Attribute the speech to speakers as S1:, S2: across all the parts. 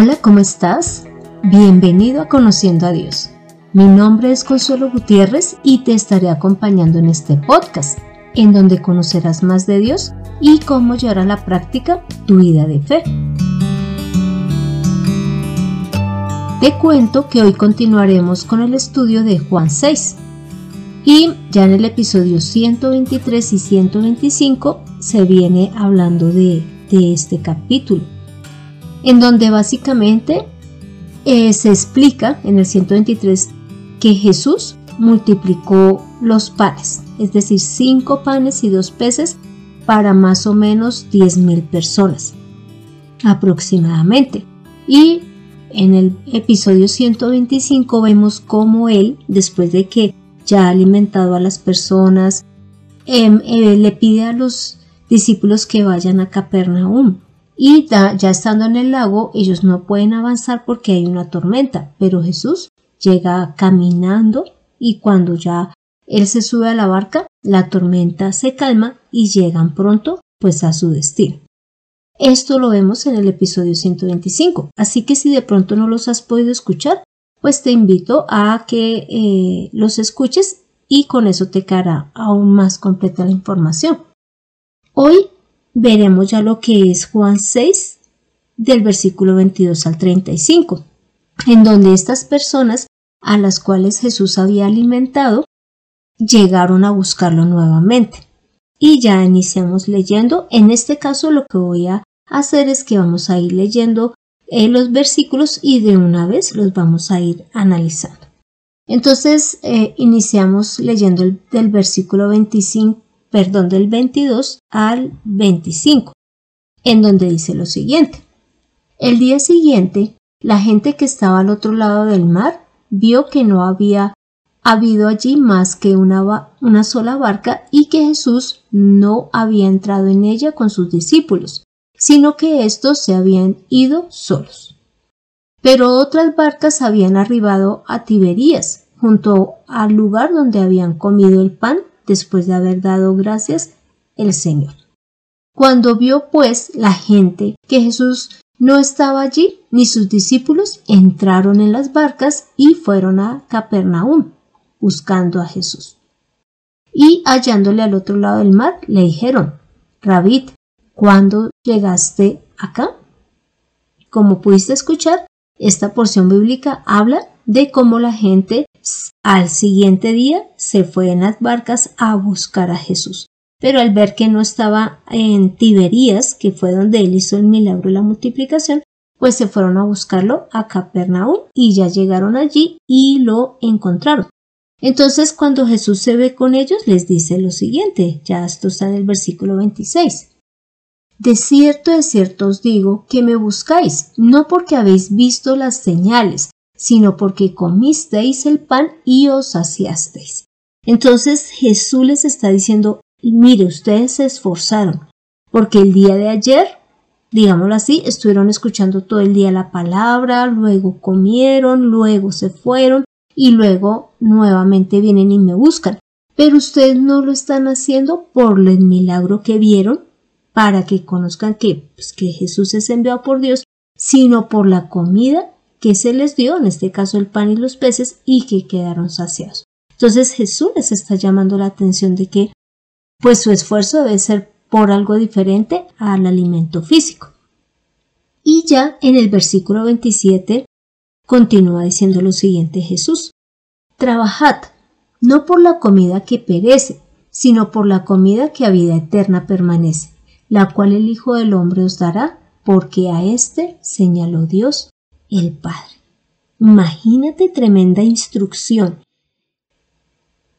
S1: Hola, ¿cómo estás? Bienvenido a Conociendo a Dios. Mi nombre es Consuelo Gutiérrez y te estaré acompañando en este podcast, en donde conocerás más de Dios y cómo llevar a la práctica tu vida de fe. Te cuento que hoy continuaremos con el estudio de Juan 6 y ya en el episodio 123 y 125 se viene hablando de, de este capítulo en donde básicamente eh, se explica en el 123 que Jesús multiplicó los panes, es decir, cinco panes y dos peces para más o menos 10 mil personas aproximadamente. Y en el episodio 125 vemos cómo él, después de que ya ha alimentado a las personas, em, eh, le pide a los discípulos que vayan a Capernaum y ya estando en el lago ellos no pueden avanzar porque hay una tormenta, pero Jesús llega caminando y cuando ya él se sube a la barca, la tormenta se calma y llegan pronto pues a su destino. Esto lo vemos en el episodio 125, así que si de pronto no los has podido escuchar, pues te invito a que eh, los escuches y con eso te quedará aún más completa la información. Hoy veremos ya lo que es Juan 6 del versículo 22 al 35, en donde estas personas a las cuales Jesús había alimentado llegaron a buscarlo nuevamente. Y ya iniciamos leyendo. En este caso lo que voy a hacer es que vamos a ir leyendo eh, los versículos y de una vez los vamos a ir analizando. Entonces eh, iniciamos leyendo el, del versículo 25 perdón, del 22 al 25, en donde dice lo siguiente. El día siguiente, la gente que estaba al otro lado del mar vio que no había habido allí más que una, una sola barca y que Jesús no había entrado en ella con sus discípulos, sino que éstos se habían ido solos. Pero otras barcas habían arribado a Tiberías, junto al lugar donde habían comido el pan después de haber dado gracias el Señor. Cuando vio pues la gente que Jesús no estaba allí, ni sus discípulos entraron en las barcas y fueron a Capernaum buscando a Jesús. Y hallándole al otro lado del mar, le dijeron, Rabit, ¿cuándo llegaste acá? Como pudiste escuchar, esta porción bíblica habla de cómo la gente al siguiente día se fue en las barcas a buscar a Jesús. Pero al ver que no estaba en Tiberías, que fue donde él hizo el milagro de la multiplicación, pues se fueron a buscarlo a Capernaum y ya llegaron allí y lo encontraron. Entonces cuando Jesús se ve con ellos les dice lo siguiente, ya esto está en el versículo 26. De cierto, de cierto os digo que me buscáis, no porque habéis visto las señales, sino porque comisteis el pan y os saciasteis. Entonces Jesús les está diciendo, mire, ustedes se esforzaron, porque el día de ayer, digámoslo así, estuvieron escuchando todo el día la palabra, luego comieron, luego se fueron y luego nuevamente vienen y me buscan. Pero ustedes no lo están haciendo por el milagro que vieron, para que conozcan que, pues, que Jesús es enviado por Dios, sino por la comida que se les dio, en este caso el pan y los peces, y que quedaron saciados. Entonces Jesús les está llamando la atención de que pues su esfuerzo debe ser por algo diferente al alimento físico. Y ya en el versículo 27 continúa diciendo lo siguiente Jesús, Trabajad, no por la comida que perece, sino por la comida que a vida eterna permanece, la cual el Hijo del Hombre os dará, porque a éste señaló Dios el Padre. Imagínate tremenda instrucción.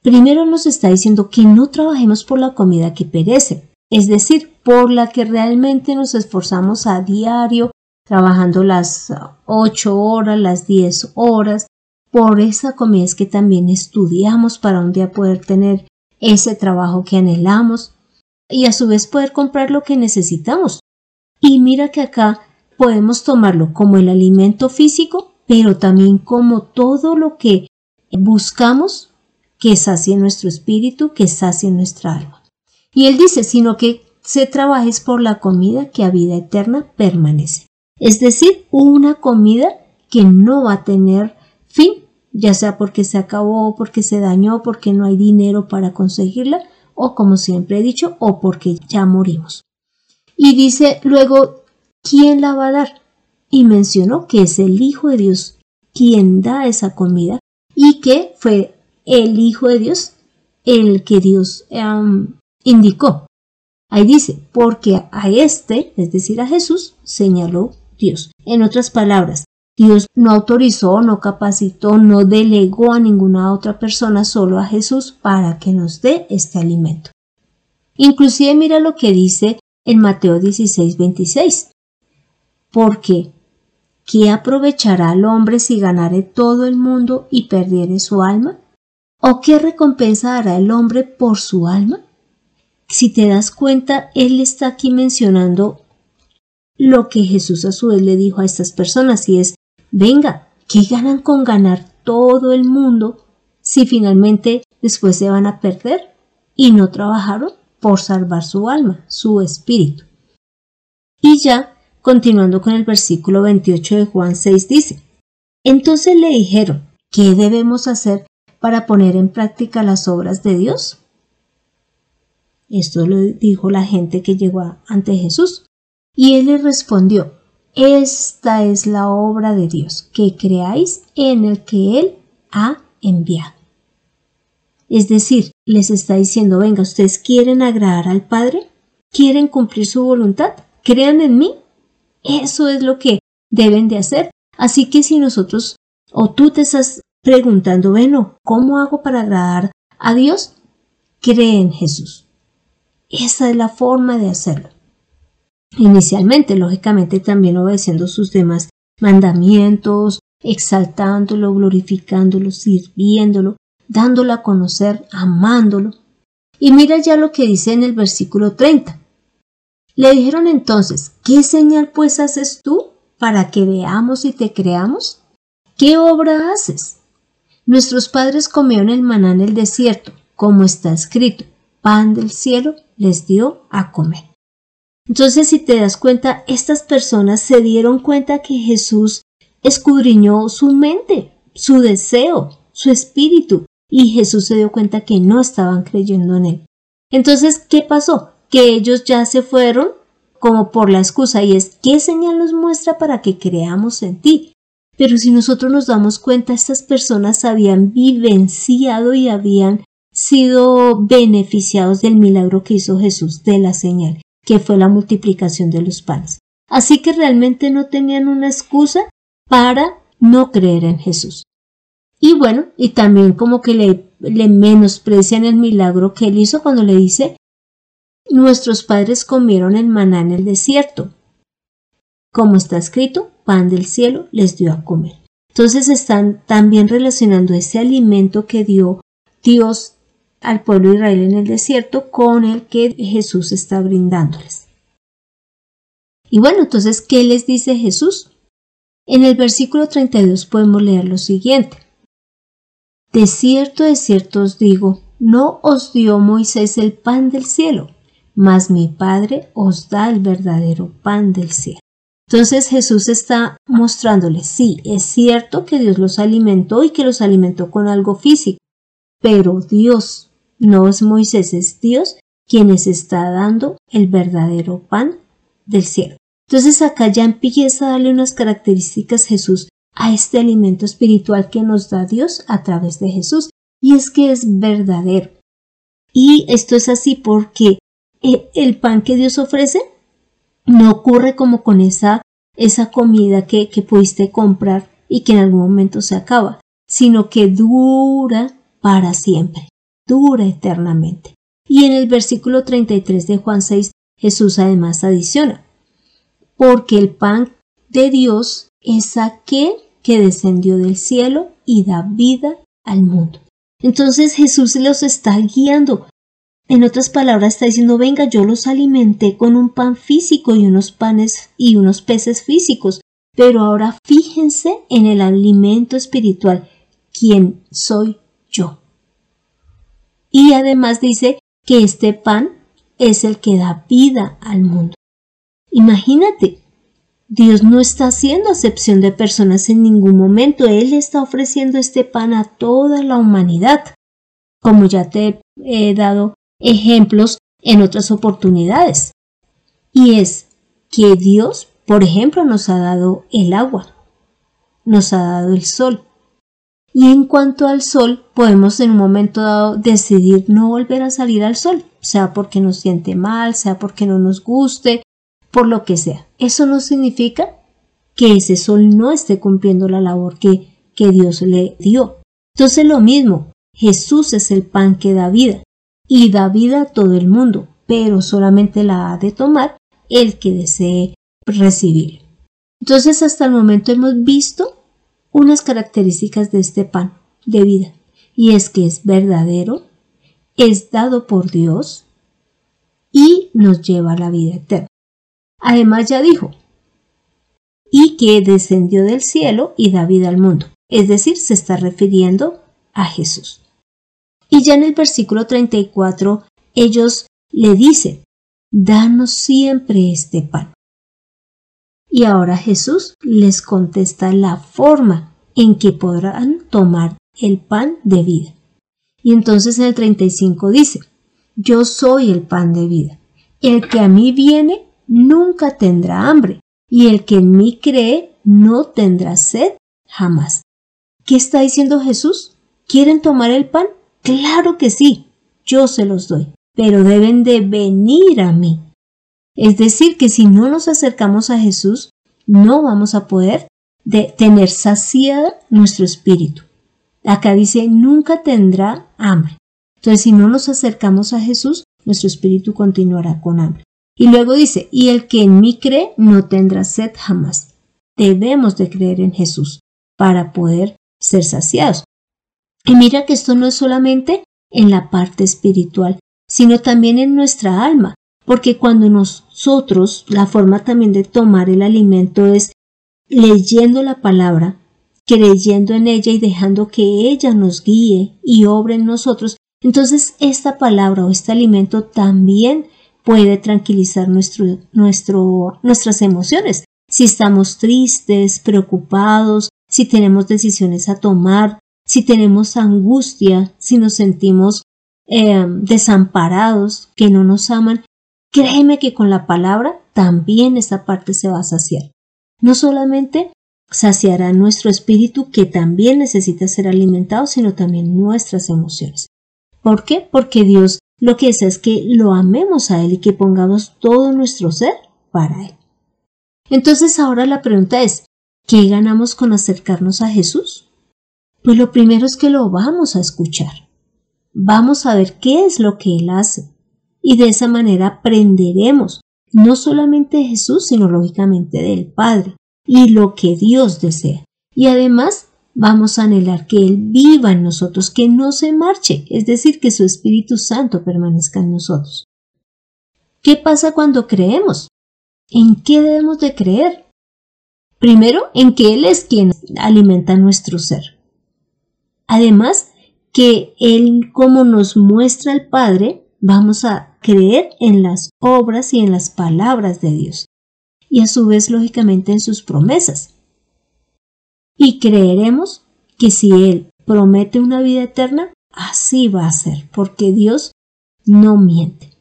S1: Primero nos está diciendo que no trabajemos por la comida que perece, es decir, por la que realmente nos esforzamos a diario, trabajando las ocho horas, las diez horas, por esa comida es que también estudiamos para un día poder tener ese trabajo que anhelamos y a su vez poder comprar lo que necesitamos. Y mira que acá podemos tomarlo como el alimento físico, pero también como todo lo que buscamos que sacie nuestro espíritu, que sacie nuestra alma. Y él dice, sino que se trabajes por la comida que a vida eterna permanece. Es decir, una comida que no va a tener fin, ya sea porque se acabó, porque se dañó, porque no hay dinero para conseguirla, o como siempre he dicho, o porque ya morimos. Y dice luego, ¿quién la va a dar? Y mencionó que es el Hijo de Dios quien da esa comida y que fue el Hijo de Dios el que Dios indicó. Ahí dice, porque a este, es decir, a Jesús, señaló Dios. En otras palabras, Dios no autorizó, no capacitó, no delegó a ninguna otra persona, solo a Jesús, para que nos dé este alimento. Inclusive mira lo que dice en Mateo 16, 26. Porque, ¿qué aprovechará al hombre si ganare todo el mundo y perdiere su alma? ¿O qué recompensa hará el hombre por su alma? Si te das cuenta, él está aquí mencionando lo que Jesús a su vez le dijo a estas personas y es, venga, ¿qué ganan con ganar todo el mundo si finalmente después se van a perder y no trabajaron por salvar su alma, su espíritu? Y ya, continuando con el versículo 28 de Juan 6 dice, entonces le dijeron, ¿qué debemos hacer para poner en práctica las obras de Dios? Esto lo dijo la gente que llegó ante Jesús. Y él le respondió, Esta es la obra de Dios, que creáis en el que Él ha enviado. Es decir, les está diciendo, venga, ustedes quieren agradar al Padre, quieren cumplir su voluntad, crean en mí. Eso es lo que deben de hacer. Así que si nosotros o tú te estás preguntando, bueno, ¿cómo hago para agradar a Dios? Cree en Jesús. Esa es la forma de hacerlo. Inicialmente, lógicamente, también obedeciendo sus demás mandamientos, exaltándolo, glorificándolo, sirviéndolo, dándolo a conocer, amándolo. Y mira ya lo que dice en el versículo 30. Le dijeron entonces, ¿qué señal pues haces tú para que veamos y te creamos? ¿Qué obra haces? Nuestros padres comieron el maná en el desierto, como está escrito, pan del cielo les dio a comer. Entonces, si te das cuenta, estas personas se dieron cuenta que Jesús escudriñó su mente, su deseo, su espíritu, y Jesús se dio cuenta que no estaban creyendo en él. Entonces, ¿qué pasó? Que ellos ya se fueron como por la excusa y es, ¿qué señal nos muestra para que creamos en ti? Pero si nosotros nos damos cuenta, estas personas habían vivenciado y habían sido beneficiados del milagro que hizo Jesús de la señal, que fue la multiplicación de los panes. Así que realmente no tenían una excusa para no creer en Jesús. Y bueno, y también como que le, le menosprecian el milagro que él hizo cuando le dice, nuestros padres comieron el maná en el desierto. Como está escrito, pan del cielo les dio a comer. Entonces están también relacionando ese alimento que dio Dios al pueblo de Israel en el desierto con el que Jesús está brindándoles. Y bueno, entonces, ¿qué les dice Jesús? En el versículo 32 podemos leer lo siguiente. De cierto, de cierto os digo, no os dio Moisés el pan del cielo, mas mi Padre os da el verdadero pan del cielo. Entonces Jesús está mostrándoles, sí, es cierto que Dios los alimentó y que los alimentó con algo físico, pero Dios no es Moisés, es Dios quien les está dando el verdadero pan del cielo. Entonces acá ya empieza a darle unas características Jesús a este alimento espiritual que nos da Dios a través de Jesús. Y es que es verdadero. Y esto es así porque el pan que Dios ofrece no ocurre como con esa, esa comida que, que pudiste comprar y que en algún momento se acaba, sino que dura para siempre dura eternamente. Y en el versículo 33 de Juan 6, Jesús además adiciona, porque el pan de Dios es aquel que descendió del cielo y da vida al mundo. Entonces Jesús los está guiando. En otras palabras está diciendo, venga, yo los alimenté con un pan físico y unos panes y unos peces físicos, pero ahora fíjense en el alimento espiritual, quien soy yo. Y además dice que este pan es el que da vida al mundo. Imagínate, Dios no está haciendo acepción de personas en ningún momento. Él está ofreciendo este pan a toda la humanidad. Como ya te he dado ejemplos en otras oportunidades. Y es que Dios, por ejemplo, nos ha dado el agua, nos ha dado el sol. Y en cuanto al sol, podemos en un momento dado decidir no volver a salir al sol, sea porque nos siente mal, sea porque no nos guste, por lo que sea. Eso no significa que ese sol no esté cumpliendo la labor que, Dios le dio. Entonces lo mismo, Jesús es el pan que da vida y da vida a todo el mundo, pero solamente la ha de tomar el que desee recibir. Entonces hasta el momento hemos visto unas características de este pan de vida y es que es verdadero, es dado por Dios y nos lleva a la vida eterna. Además ya dijo, y que descendió del cielo y da vida al mundo. Es decir, se está refiriendo a Jesús. Y ya en el versículo 34, ellos le dicen, danos siempre este pan. Y ahora Jesús les contesta la forma en que podrán tomar el pan de vida. Y entonces en el 35 dice, yo soy el pan de vida. El que a mí viene nunca tendrá hambre, y el que en mí cree no tendrá sed jamás. ¿Qué está diciendo Jesús? ¿Quieren tomar el pan? Claro que sí, yo se los doy, pero deben de venir a mí. Es decir, que si no nos acercamos a Jesús, no vamos a poder de tener saciada nuestro espíritu. Acá dice, nunca tendrá hambre. Entonces, si no nos acercamos a Jesús, nuestro espíritu continuará con hambre. Y luego dice, y el que en mí cree no tendrá sed jamás. Debemos de creer en Jesús para poder ser saciados. Y mira que esto no es solamente en la parte espiritual, sino también en nuestra alma, porque cuando nosotros, la forma también de tomar el alimento es leyendo la palabra, creyendo en ella y dejando que ella nos guíe y obre en nosotros, entonces esta palabra o este alimento también puede tranquilizar nuestras emociones. Si estamos tristes, preocupados, si tenemos decisiones a tomar, si tenemos angustia, si nos sentimos eh, desamparados, que no nos aman, créeme que con la palabra también esa parte se va a saciar. No solamente saciará nuestro espíritu que también necesita ser alimentado, sino también nuestras emociones. ¿Por qué? Porque Dios lo que es es que lo amemos a Él y que pongamos todo nuestro ser para Él. Entonces ahora la pregunta es, ¿qué ganamos con acercarnos a Jesús? Pues lo primero es que lo vamos a escuchar. Vamos a ver qué es lo que Él hace. Y de esa manera aprenderemos no solamente de Jesús, sino lógicamente del Padre y lo que Dios desea. Y además vamos a anhelar que Él viva en nosotros, que no se marche, es decir, que su Espíritu Santo permanezca en nosotros. ¿Qué pasa cuando creemos? ¿En qué debemos de creer? Primero, en que Él es quien alimenta nuestro ser. Además, que Él, como nos muestra el Padre, vamos a creer en las obras y en las palabras de Dios. Y a su vez, lógicamente, en sus promesas y creeremos que si Él promete una vida eterna, así va a ser, porque Dios no miente.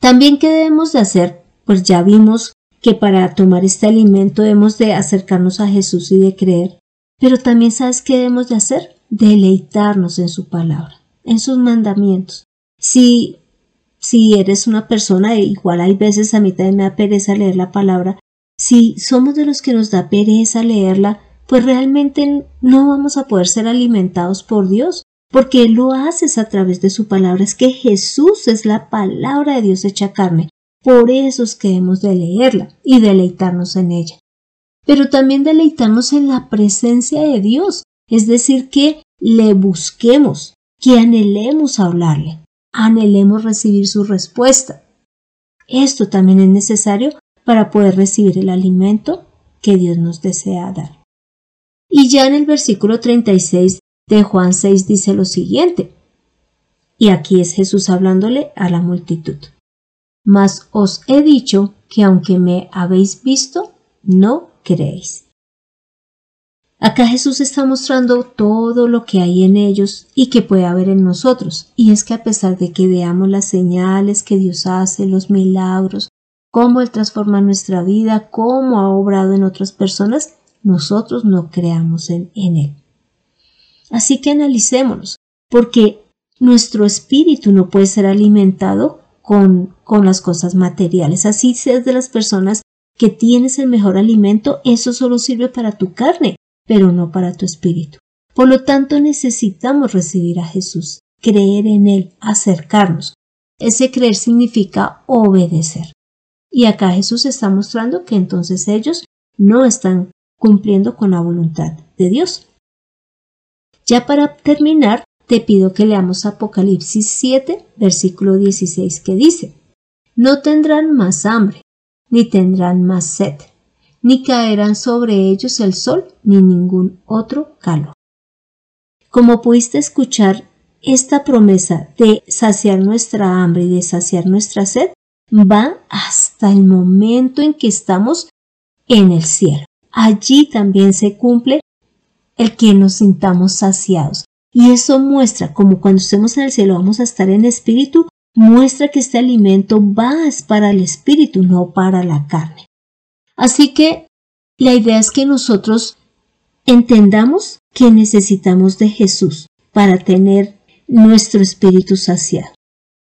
S1: También, ¿qué debemos de hacer? Pues ya vimos que para tomar este alimento debemos de acercarnos a Jesús y de creer. Pero también sabes qué debemos de hacer? Deleitarnos en su palabra, en sus mandamientos. Si, si eres una persona, igual hay veces a mí también me da pereza leer la palabra, si somos de los que nos da pereza leerla, pues realmente no vamos a poder ser alimentados por Dios, porque Él lo haces a través de su palabra. Es que Jesús es la palabra de Dios hecha carne. Por eso es que hemos de leerla y deleitarnos en ella. Pero también deleitarnos en la presencia de Dios, es decir, que le busquemos, que anhelemos hablarle, anhelemos recibir su respuesta. Esto también es necesario para poder recibir el alimento que Dios nos desea dar. Y ya en el versículo 36 de Juan 6 dice lo siguiente, y aquí es Jesús hablándole a la multitud. Mas os he dicho que aunque me habéis visto, no Acá Jesús está mostrando todo lo que hay en ellos y que puede haber en nosotros. Y es que a pesar de que veamos las señales que Dios hace, los milagros, cómo Él transforma nuestra vida, cómo ha obrado en otras personas, nosotros no creamos en, Él. Así que analicémonos, porque nuestro espíritu no puede ser alimentado con, con las cosas materiales. Así seas de las personas que tienes el mejor alimento, eso solo sirve para tu carne pero no para tu espíritu. Por lo tanto, necesitamos recibir a Jesús, creer en Él, acercarnos. Ese creer significa obedecer. Y acá Jesús está mostrando que entonces ellos no están cumpliendo con la voluntad de Dios. Ya para terminar, te pido que leamos Apocalipsis 7, versículo 16, que dice, No tendrán más hambre, ni tendrán más sed ni caerán sobre ellos el sol ni ningún otro calor. Como pudiste escuchar, esta promesa de saciar nuestra hambre y de saciar nuestra sed va hasta el momento en que estamos en el cielo. Allí también se cumple el que nos sintamos saciados. Y eso muestra, como cuando estemos en el cielo vamos a estar en espíritu, muestra que este alimento va para el espíritu, no para la carne. Así que la idea es que nosotros entendamos que necesitamos de Jesús para tener nuestro espíritu saciado.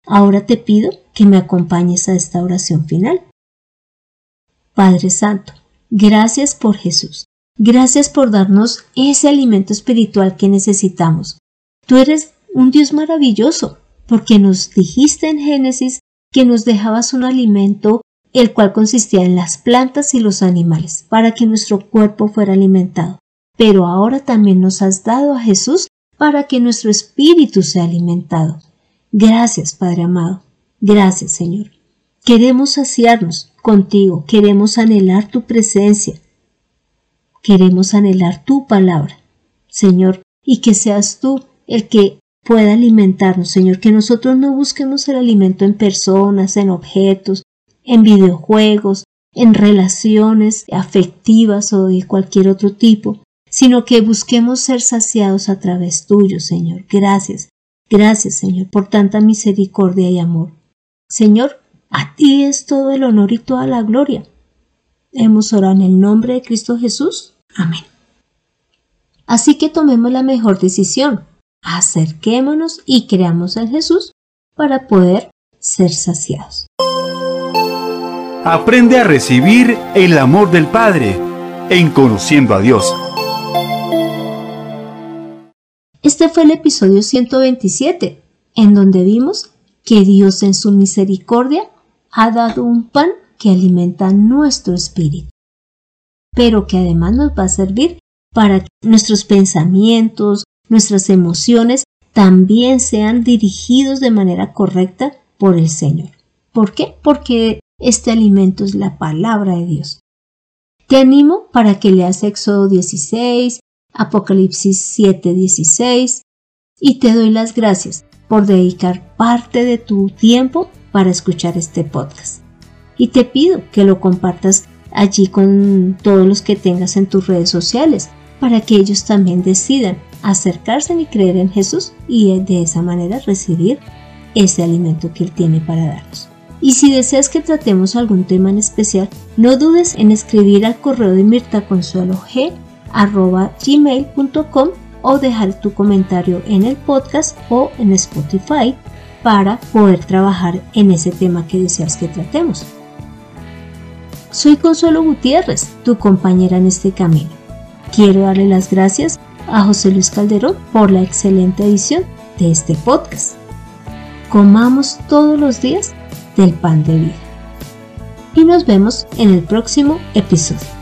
S1: Ahora te pido que me acompañes a esta oración final. Padre Santo, gracias por Jesús. Gracias por darnos ese alimento espiritual que necesitamos. Tú eres un Dios maravilloso porque nos dijiste en Génesis que nos dejabas un alimento el cual consistía en las plantas y los animales, para que nuestro cuerpo fuera alimentado. Pero ahora también nos has dado a Jesús para que nuestro espíritu sea alimentado. Gracias, Padre amado. Gracias, Señor. Queremos saciarnos contigo, queremos anhelar tu presencia, queremos anhelar tu palabra, Señor, y que seas tú el que pueda alimentarnos, Señor, que nosotros no busquemos el alimento en personas, en objetos, en videojuegos, en relaciones afectivas o de cualquier otro tipo, sino que busquemos ser saciados a través tuyo, Señor. Gracias, gracias, Señor, por tanta misericordia y amor. Señor, a ti es todo el honor y toda la gloria. Hemos orado en el nombre de Cristo Jesús. Amén. Así que tomemos la mejor decisión. Acerquémonos y creamos en Jesús para poder ser saciados.
S2: Aprende a recibir el amor del Padre en conociendo a Dios.
S1: Este fue el episodio 127, en donde vimos que Dios en su misericordia ha dado un pan que alimenta nuestro espíritu, pero que además nos va a servir para que nuestros pensamientos, nuestras emociones también sean dirigidos de manera correcta por el Señor. ¿Por qué? Porque este alimento es la palabra de Dios. Te animo para que leas Éxodo 16, Apocalipsis 7, 16 y te doy las gracias por dedicar parte de tu tiempo para escuchar este podcast. Y te pido que lo compartas allí con todos los que tengas en tus redes sociales para que ellos también decidan acercarse y creer en Jesús y de esa manera recibir ese alimento que Él tiene para darnos. Y si deseas que tratemos algún tema en especial, no dudes en escribir al correo de mirtaconsuelog.gmail.com o dejar tu comentario en el podcast o en Spotify para poder trabajar en ese tema que deseas que tratemos. Soy Consuelo Gutiérrez, tu compañera en este camino. Quiero darle las gracias a José Luis Calderón por la excelente edición de este podcast. Comamos todos los días del pan de vida. Y nos vemos en el próximo episodio.